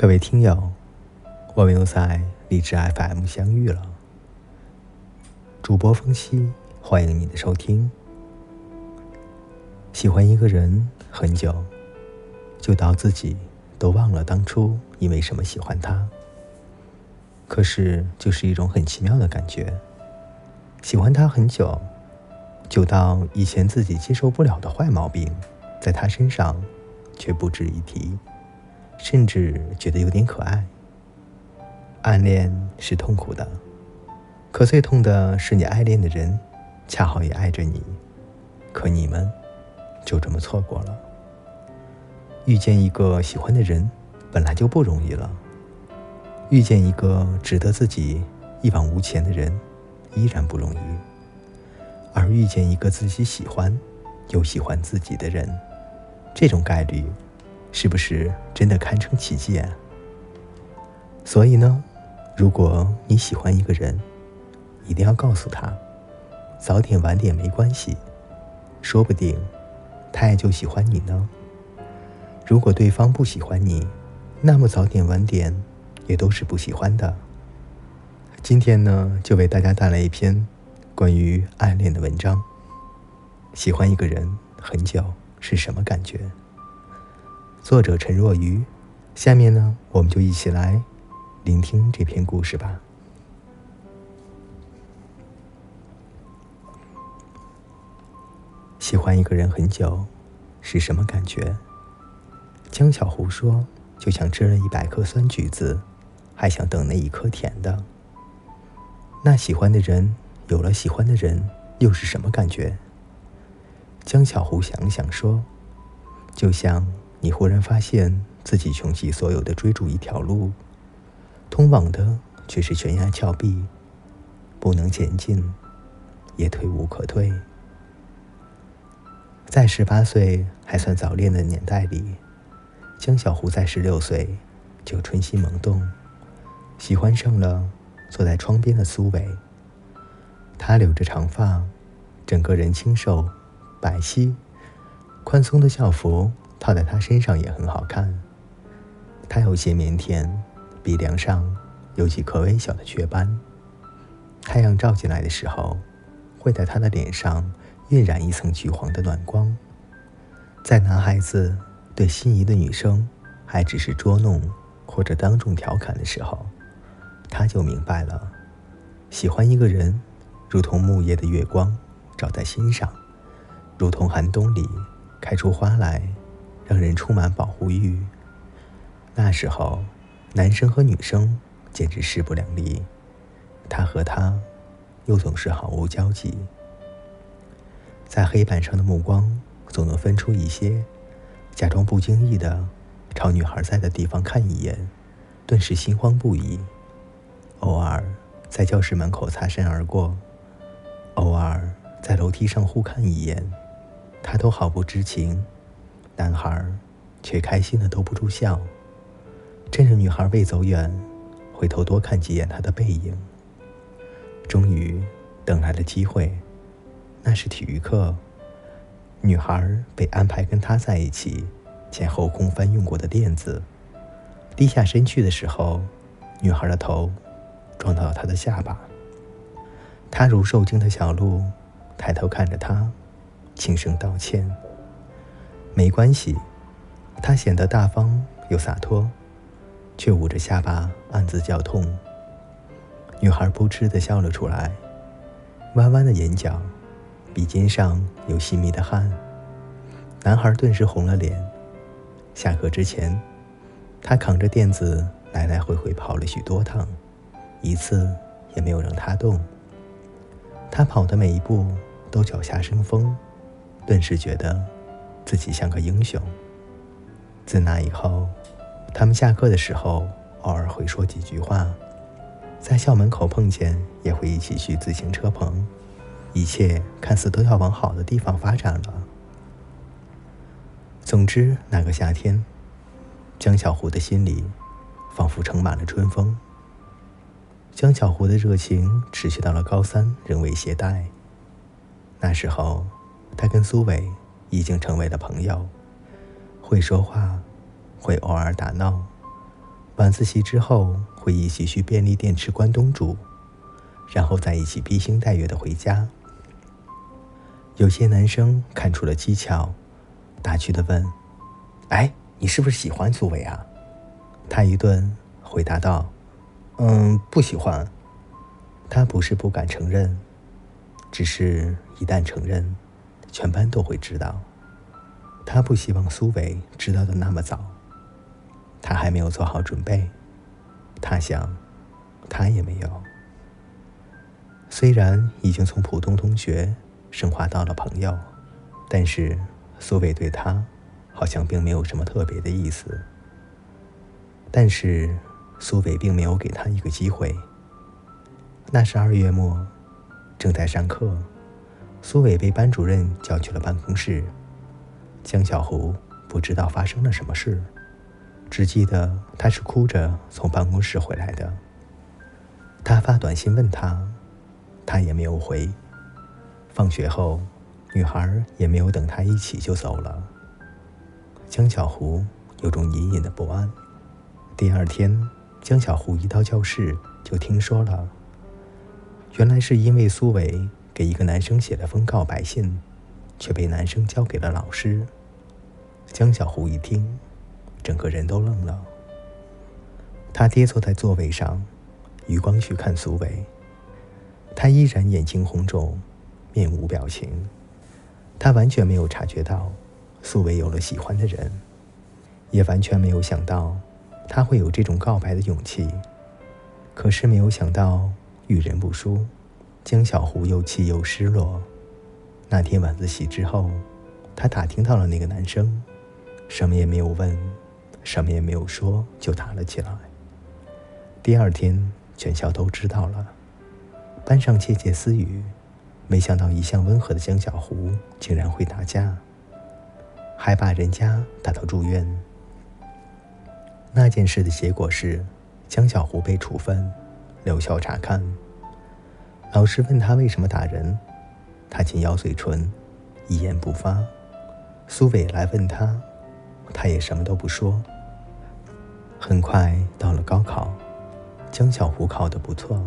各位听友，我们又在荔枝 FM 相遇了。主播风夕，欢迎你的收听。喜欢一个人很久，就到自己都忘了当初因为什么喜欢他。可是，就是一种很奇妙的感觉。喜欢他很久，就到以前自己接受不了的坏毛病，在他身上却不值一提。甚至觉得有点可爱。暗恋是痛苦的，可最痛的是你爱恋的人，恰好也爱着你，可你们就这么错过了。遇见一个喜欢的人本来就不容易了，遇见一个值得自己一往无前的人依然不容易，而遇见一个自己喜欢又喜欢自己的人，这种概率。是不是真的堪称奇迹啊？所以呢，如果你喜欢一个人，一定要告诉他，早点晚点没关系，说不定他也就喜欢你呢。如果对方不喜欢你，那么早点晚点也都是不喜欢的。今天呢，就为大家带来一篇关于暗恋的文章。喜欢一个人很久是什么感觉？作者陈若愚，下面呢，我们就一起来聆听这篇故事吧。喜欢一个人很久，是什么感觉？江小胡说：“就像吃了一百颗酸橘子，还想等那一颗甜的。”那喜欢的人有了喜欢的人，又是什么感觉？江小胡想想说：“就像……”你忽然发现自己穷极所有的追逐一条路，通往的却是悬崖峭壁，不能前进，也退无可退。在十八岁还算早恋的年代里，江小胡在十六岁就春心萌动，喜欢上了坐在窗边的苏伟。他留着长发，整个人清瘦、白皙，宽松的校服。套在他身上也很好看。他有些腼腆，鼻梁上有几颗微小的雀斑。太阳照进来的时候，会在他的脸上晕染一层橘黄的暖光。在男孩子对心仪的女生还只是捉弄或者当众调侃的时候，他就明白了：喜欢一个人，如同木叶的月光照在心上，如同寒冬里开出花来。让人充满保护欲。那时候，男生和女生简直势不两立，他和她又总是毫无交集。在黑板上的目光总能分出一些，假装不经意的朝女孩在的地方看一眼，顿时心慌不已。偶尔在教室门口擦身而过，偶尔在楼梯上互看一眼，他都毫不知情。男孩却开心的兜不住笑，趁着女孩未走远，回头多看几眼她的背影。终于等来了机会，那是体育课，女孩被安排跟他在一起，前后空翻用过的垫子，低下身去的时候，女孩的头撞到了他的下巴。他如受惊的小鹿，抬头看着他，轻声道歉。没关系，他显得大方又洒脱，却捂着下巴暗自叫痛。女孩不知的笑了出来，弯弯的眼角，鼻尖上有细密的汗。男孩顿时红了脸。下课之前，他扛着垫子来来回回跑了许多趟，一次也没有让他动。他跑的每一步都脚下生风，顿时觉得。自己像个英雄。自那以后，他们下课的时候偶尔会说几句话，在校门口碰见也会一起去自行车棚，一切看似都要往好的地方发展了。总之，那个夏天，江小胡的心里仿佛盛满了春风。江小胡的热情持续到了高三，仍未懈怠。那时候，他跟苏伟。已经成为了朋友，会说话，会偶尔打闹，晚自习之后会一起去便利店吃关东煮，然后再一起披星戴月的回家。有些男生看出了蹊跷，打趣的问：“哎，你是不是喜欢苏伟啊？”他一顿回答道：“嗯，不喜欢。”他不是不敢承认，只是一旦承认，全班都会知道。他不希望苏伟知道的那么早。他还没有做好准备，他想，他也没有。虽然已经从普通同学升华到了朋友，但是苏伟对他好像并没有什么特别的意思。但是苏伟并没有给他一个机会。那是二月末，正在上课，苏伟被班主任叫去了办公室。江小胡不知道发生了什么事。只记得他是哭着从办公室回来的。他发短信问他，他也没有回。放学后，女孩也没有等他一起就走了。江小胡有种隐隐的不安。第二天，江小胡一到教室就听说了，原来是因为苏伟给一个男生写了封告白信，却被男生交给了老师。江小湖一听。整个人都愣了。他跌坐在座位上，余光去看苏伟。他依然眼睛红肿，面无表情。他完全没有察觉到苏伟有了喜欢的人，也完全没有想到他会有这种告白的勇气。可是没有想到遇人不淑，江小胡又气又失落。那天晚自习之后，他打听到了那个男生，什么也没有问。什么也没有说，就打了起来。第二天，全校都知道了，班上窃窃私语。没想到一向温和的江小胡竟然会打架，还把人家打到住院。那件事的结果是，江小胡被处分，留校查看。老师问他为什么打人，他紧咬嘴唇，一言不发。苏伟来问他，他也什么都不说。很快到了高考，江小湖考得不错，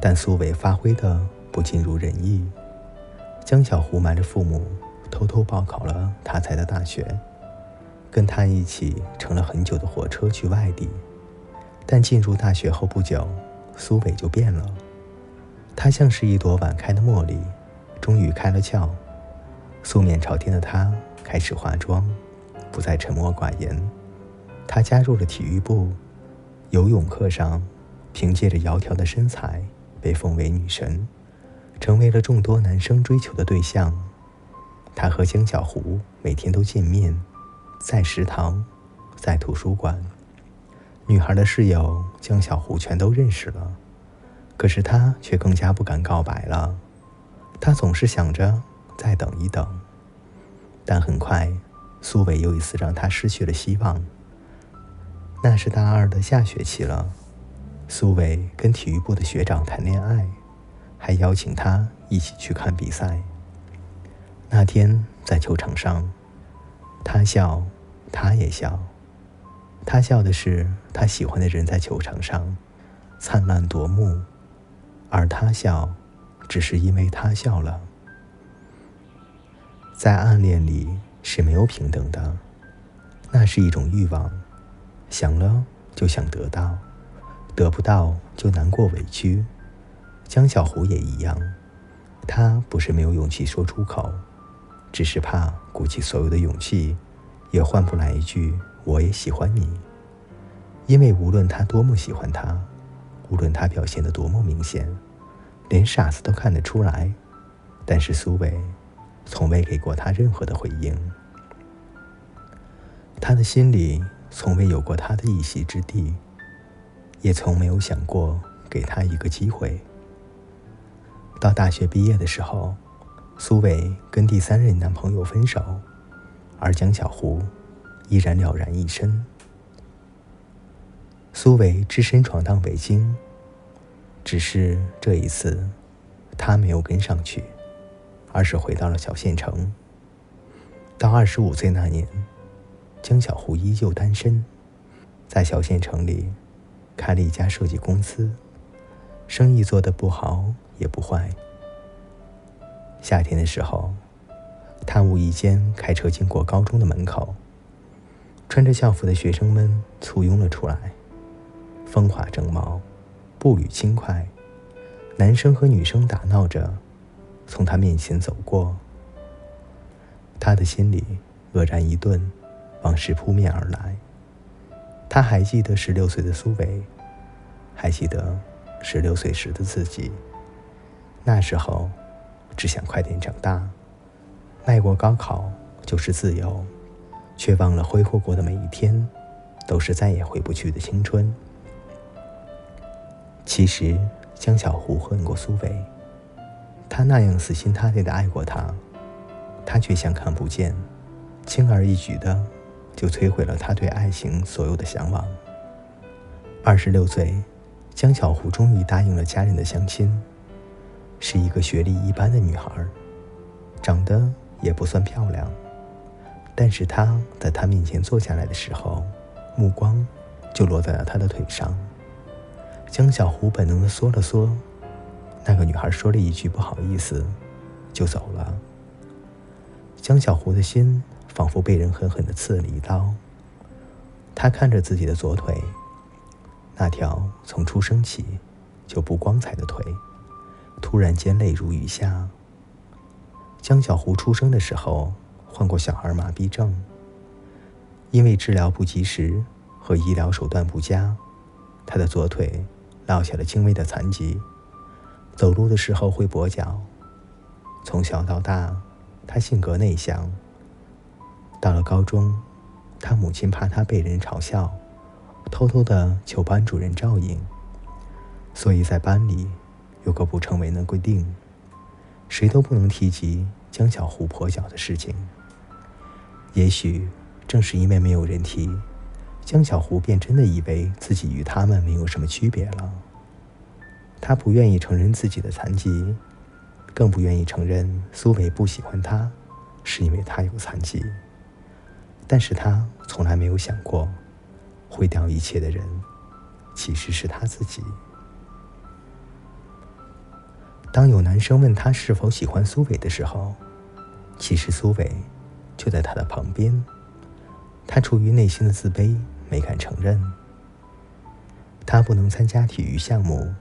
但苏伟发挥的不尽如人意。江小湖瞒着父母，偷偷报考了他才的大学，跟他一起乘了很久的火车去外地。但进入大学后不久，苏伟就变了，她像是一朵晚开的茉莉，终于开了窍。素面朝天的她开始化妆，不再沉默寡言。她加入了体育部，游泳课上，凭借着窈窕的身材被奉为女神，成为了众多男生追求的对象。他和江小湖每天都见面，在食堂，在图书馆。女孩的室友江小湖全都认识了，可是他却更加不敢告白了。他总是想着再等一等，但很快，苏伟又一次让他失去了希望。那是大二的下学期了，苏伟跟体育部的学长谈恋爱，还邀请他一起去看比赛。那天在球场上，他笑，他也笑。他笑的是他喜欢的人在球场上灿烂夺目，而他笑，只是因为他笑了。在暗恋里是没有平等的，那是一种欲望。想了就想得到，得不到就难过委屈。江小湖也一样，他不是没有勇气说出口，只是怕鼓起所有的勇气，也换不来一句“我也喜欢你”。因为无论他多么喜欢他，无论他表现的多么明显，连傻子都看得出来。但是苏伟从未给过他任何的回应，他的心里。从未有过他的一席之地，也从没有想过给他一个机会。到大学毕业的时候，苏伟跟第三任男朋友分手，而江小湖依然了然一身。苏维只身闯荡北京，只是这一次，他没有跟上去，而是回到了小县城。到二十五岁那年。江小湖依旧单身，在小县城里开了一家设计公司，生意做得不好也不坏。夏天的时候，他无意间开车经过高中的门口，穿着校服的学生们簇拥了出来，风华正茂，步履轻快，男生和女生打闹着从他面前走过。他的心里愕然一顿，往事扑面而来。他还记得十六岁的苏伟，还记得十六岁时的自己。那时候，只想快点长大，迈过高考就是自由，却忘了挥霍过的每一天，都是再也回不去的青春。其实，江小胡恨过苏伟，他那样死心塌地的爱过他。他却像看不见，轻而易举的就摧毁了他对爱情所有的向往。二十六岁，江小胡终于答应了家人的相亲，是一个学历一般的女孩，长得也不算漂亮，但是她在他面前坐下来的时候，目光就落在了他的腿上。江小胡本能的缩了缩，那个女孩说了一句“不好意思”，就走了。江小胡的心仿佛被人狠狠地刺了一刀。他看着自己的左腿，那条从出生起就不光彩的腿，突然间泪如雨下。江小胡出生的时候患过小儿麻痹症，因为治疗不及时和医疗手段不佳，他的左腿落下了轻微的残疾，走路的时候会跛脚。从小到大。他性格内向。到了高中，他母亲怕他被人嘲笑，偷偷的求班主任照应，所以在班里有个不成文的规定：谁都不能提及江小湖跛脚的事情。也许正是因为没有人提，江小胡便真的以为自己与他们没有什么区别了。他不愿意承认自己的残疾。更不愿意承认苏伟不喜欢他，是因为他有残疾。但是他从来没有想过，毁掉一切的人，其实是他自己。当有男生问他是否喜欢苏伟的时候，其实苏伟就在他的旁边。他出于内心的自卑，没敢承认。他不能参加体育项目，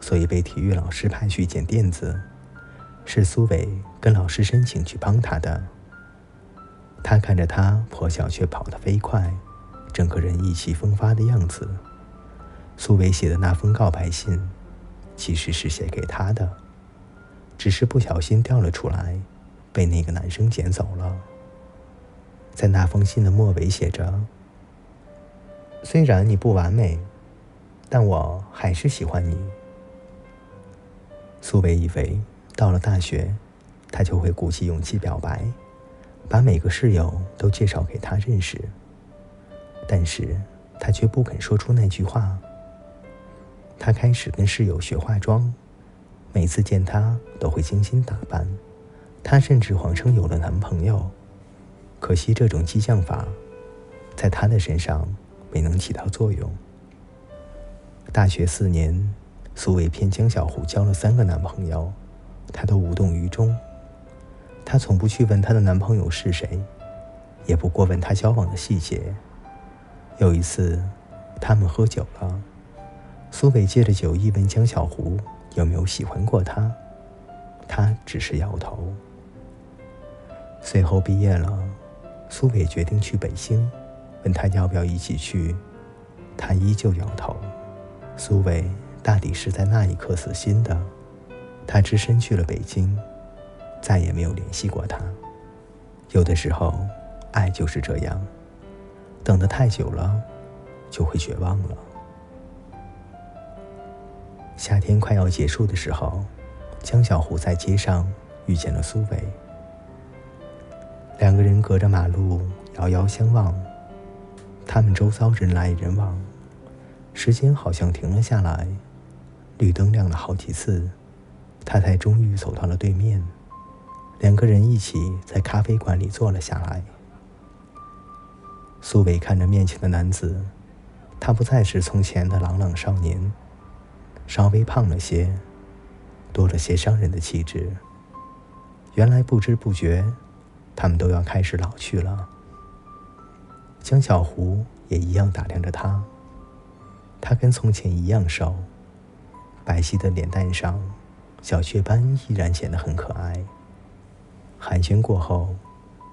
所以被体育老师派去捡垫子。是苏伟跟老师申请去帮他的。他看着他跛脚却跑得飞快，整个人意气风发的样子。苏伟写的那封告白信，其实是写给他的，只是不小心掉了出来，被那个男生捡走了。在那封信的末尾写着：“虽然你不完美，但我还是喜欢你。”苏北以为。到了大学，他就会鼓起勇气表白，把每个室友都介绍给他认识。但是他却不肯说出那句话。他开始跟室友学化妆，每次见他都会精心打扮。他甚至谎称有了男朋友，可惜这种激将法，在他的身上没能起到作用。大学四年，苏伟骗江小胡交了三个男朋友。她都无动于衷。她从不去问她的男朋友是谁，也不过问他交往的细节。有一次，他们喝酒了，苏伟借着酒意问江小胡有没有喜欢过他，他只是摇头。随后毕业了，苏伟决定去北京，问他要不要一起去，他依旧摇头。苏伟大抵是在那一刻死心的。他只身去了北京，再也没有联系过他。有的时候，爱就是这样，等得太久了，就会绝望了。夏天快要结束的时候，江小湖在街上遇见了苏伟。两个人隔着马路遥遥相望，他们周遭人来人往，时间好像停了下来，绿灯亮了好几次。他才终于走到了对面，两个人一起在咖啡馆里坐了下来。苏伟看着面前的男子，他不再是从前的朗朗少年，稍微胖了些，多了些商人的气质。原来不知不觉，他们都要开始老去了。江小胡也一样打量着他，他跟从前一样瘦，白皙的脸蛋上，小雀斑依然显得很可爱。寒暄过后，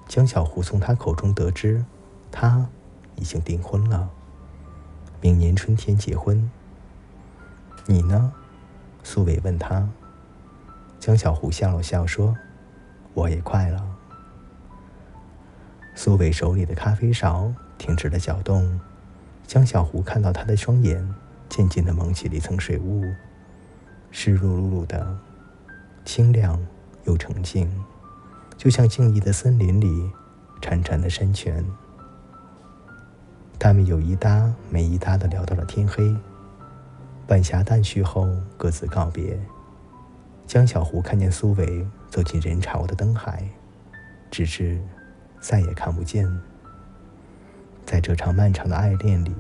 江小胡从他口中得知，他已经订婚了，明年春天结婚。你呢？苏伟问他。江小胡笑了笑说。我也快了。苏伟手里的咖啡勺停止了搅动，江小胡看到他的双眼渐渐的蒙起了一层水雾，湿漉漉的，清亮又澄净，就像静谧的森林里潺潺的山泉。他们有一搭没一搭的聊到了天黑，晚霞淡去后各自告别。江小胡看见苏伟。走进人潮的灯海，直至再也看不见。在这场漫长的爱恋里，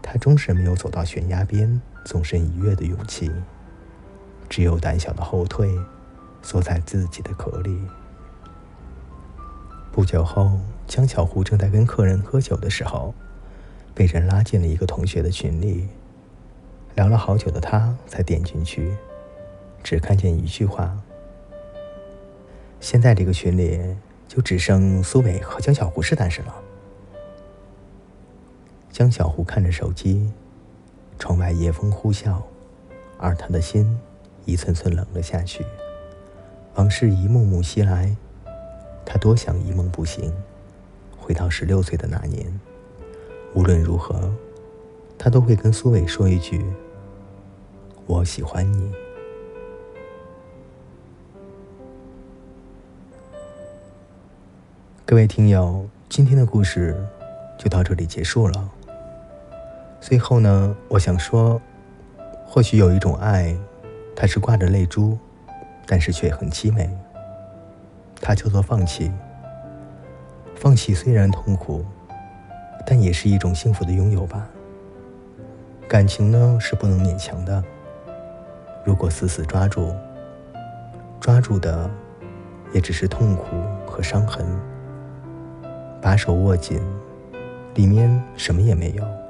他终是没有走到悬崖边纵身一跃的勇气，只有胆小的后退，缩在自己的壳里。不久后，江小胡正在跟客人喝酒的时候，被人拉进了一个同学的群里。聊了好久的他才点进去，只看见一句话。现在这个群里就只剩苏伟和江小胡是单身了。江小湖看着手机，窗外夜风呼啸，而他的心一寸寸冷了下去。往事一幕幕袭来，他多想一梦不醒，回到十六岁的那年。无论如何，他都会跟苏伟说一句：“我喜欢你。”各位听友，今天的故事就到这里结束了。最后呢，我想说，或许有一种爱，它是挂着泪珠，但是却很凄美。它叫做放弃。放弃虽然痛苦，但也是一种幸福的拥有吧。感情呢是不能勉强的，如果死死抓住，抓住的也只是痛苦和伤痕。把手握紧，里面什么也没有。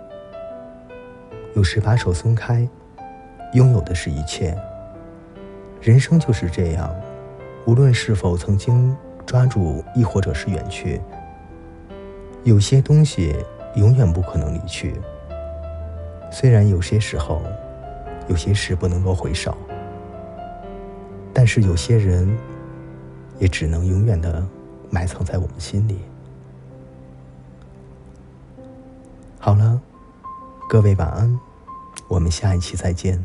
有时把手松开，拥有的是一切。人生就是这样，无论是否曾经抓住，亦或者是远去，有些东西永远不可能离去。虽然有些时候，有些事不能够回首，但是有些人，也只能永远的埋藏在我们心里。好了，各位晚安，我们下一期再见。